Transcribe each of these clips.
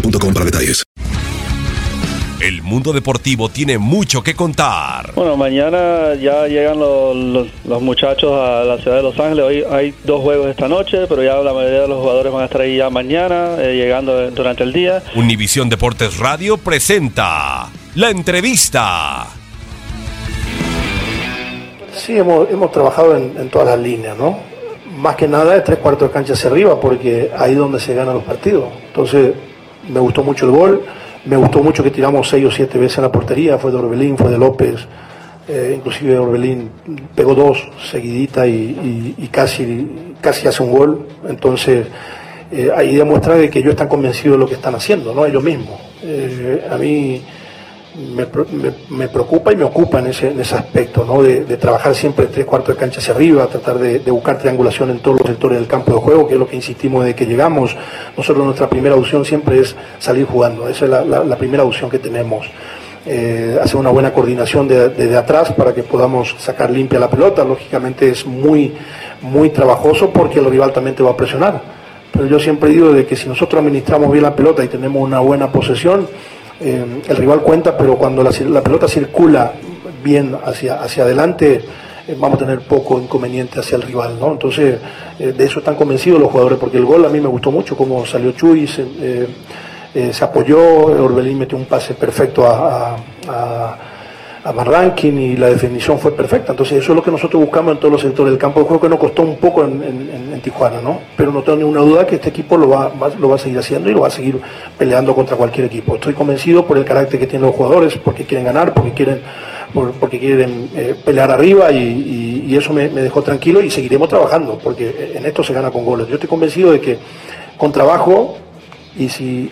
boostmobile.com para detalles. El mundo deportivo tiene mucho que contar. Bueno, mañana ya llegan los, los- los muchachos a la ciudad de Los Ángeles. Hoy hay dos juegos esta noche, pero ya la mayoría de los jugadores van a estar ahí ya mañana, eh, llegando durante el día. Univisión Deportes Radio presenta la entrevista. Sí, hemos, hemos trabajado en, en todas las líneas, ¿no? Más que nada de tres cuartos de cancha hacia arriba, porque ahí es donde se ganan los partidos. Entonces, me gustó mucho el gol, me gustó mucho que tiramos seis o siete veces en la portería, fue de Orbelín, fue de López, eh, inclusive Orbelín pegó dos seguidita y, casi, casi hace un gol. Entonces, eh, ahí demuestra de que ellos están convencidos de lo que están haciendo, ¿no? Ellos mismos. Eh, a mí me, pre- me- me preocupa y me ocupa en ese, en ese aspecto, ¿no? de, de trabajar siempre tres cuartos de cancha hacia arriba, tratar de, de buscar triangulación en todos los sectores del campo de juego, que es lo que insistimos desde que llegamos. Nosotros nuestra primera opción siempre es salir jugando, esa es la primera opción que tenemos. Eh, hacer una buena coordinación de- desde atrás para que podamos sacar limpia la pelota, lógicamente es muy, muy trabajoso porque el rival también te va a presionar. Pero yo siempre digo de que si nosotros administramos bien la pelota y tenemos una buena posesión, eh, el rival cuenta, pero cuando la, pelota circula bien hacia, hacia adelante, eh, vamos a tener poco inconveniente hacia el rival, ¿no? Entonces, eh, de eso están convencidos los jugadores, porque el gol a mí me gustó mucho, cómo salió Chuy, se, apoyó, Orbelín metió un pase perfecto a- a Rankin y la definición fue perfecta. Entonces eso es lo que nosotros buscamos en todos los sectores del campo de juego, que nos costó un poco en, Tijuana, ¿no? Pero no tengo ninguna duda que este equipo lo va, lo va a seguir haciendo y lo va a seguir peleando contra cualquier equipo. Estoy convencido por el carácter que tienen los jugadores, porque quieren ganar, porque quieren, por- porque quieren eh, pelear arriba y, eso me dejó tranquilo y seguiremos trabajando, porque en esto se gana con goles. Yo estoy convencido de que con trabajo y, si,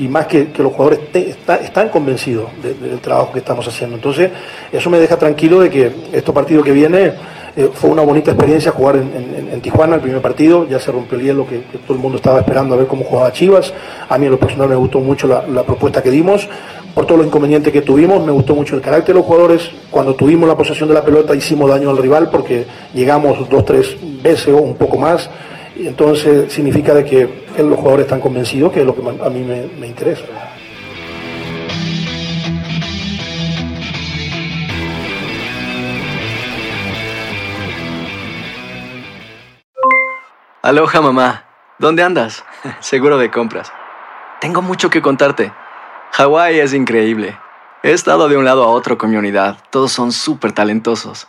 y, más que, los jugadores están convencidos de- del trabajo que estamos haciendo. Entonces, eso me deja tranquilo de que este partido que viene eh, fue una bonita experiencia jugar en, Tijuana el primer partido, ya se rompió el hielo que, todo el mundo estaba esperando a ver cómo jugaba Chivas. A mí en lo personal me gustó mucho la, propuesta que dimos, por todo lo inconveniente que tuvimos, me gustó mucho el carácter de los jugadores. Cuando tuvimos la posesión de la pelota hicimos daño al rival porque llegamos dos, tres veces o un poco más. Entonces significa de que los jugadores están convencidos, que es lo que a mí me, me interesa. Aloha mamá, ¿dónde andas? Seguro de compras. Tengo mucho que contarte. Hawái es increíble. He estado de un lado a otro con mi unidad. Todos son súper talentosos.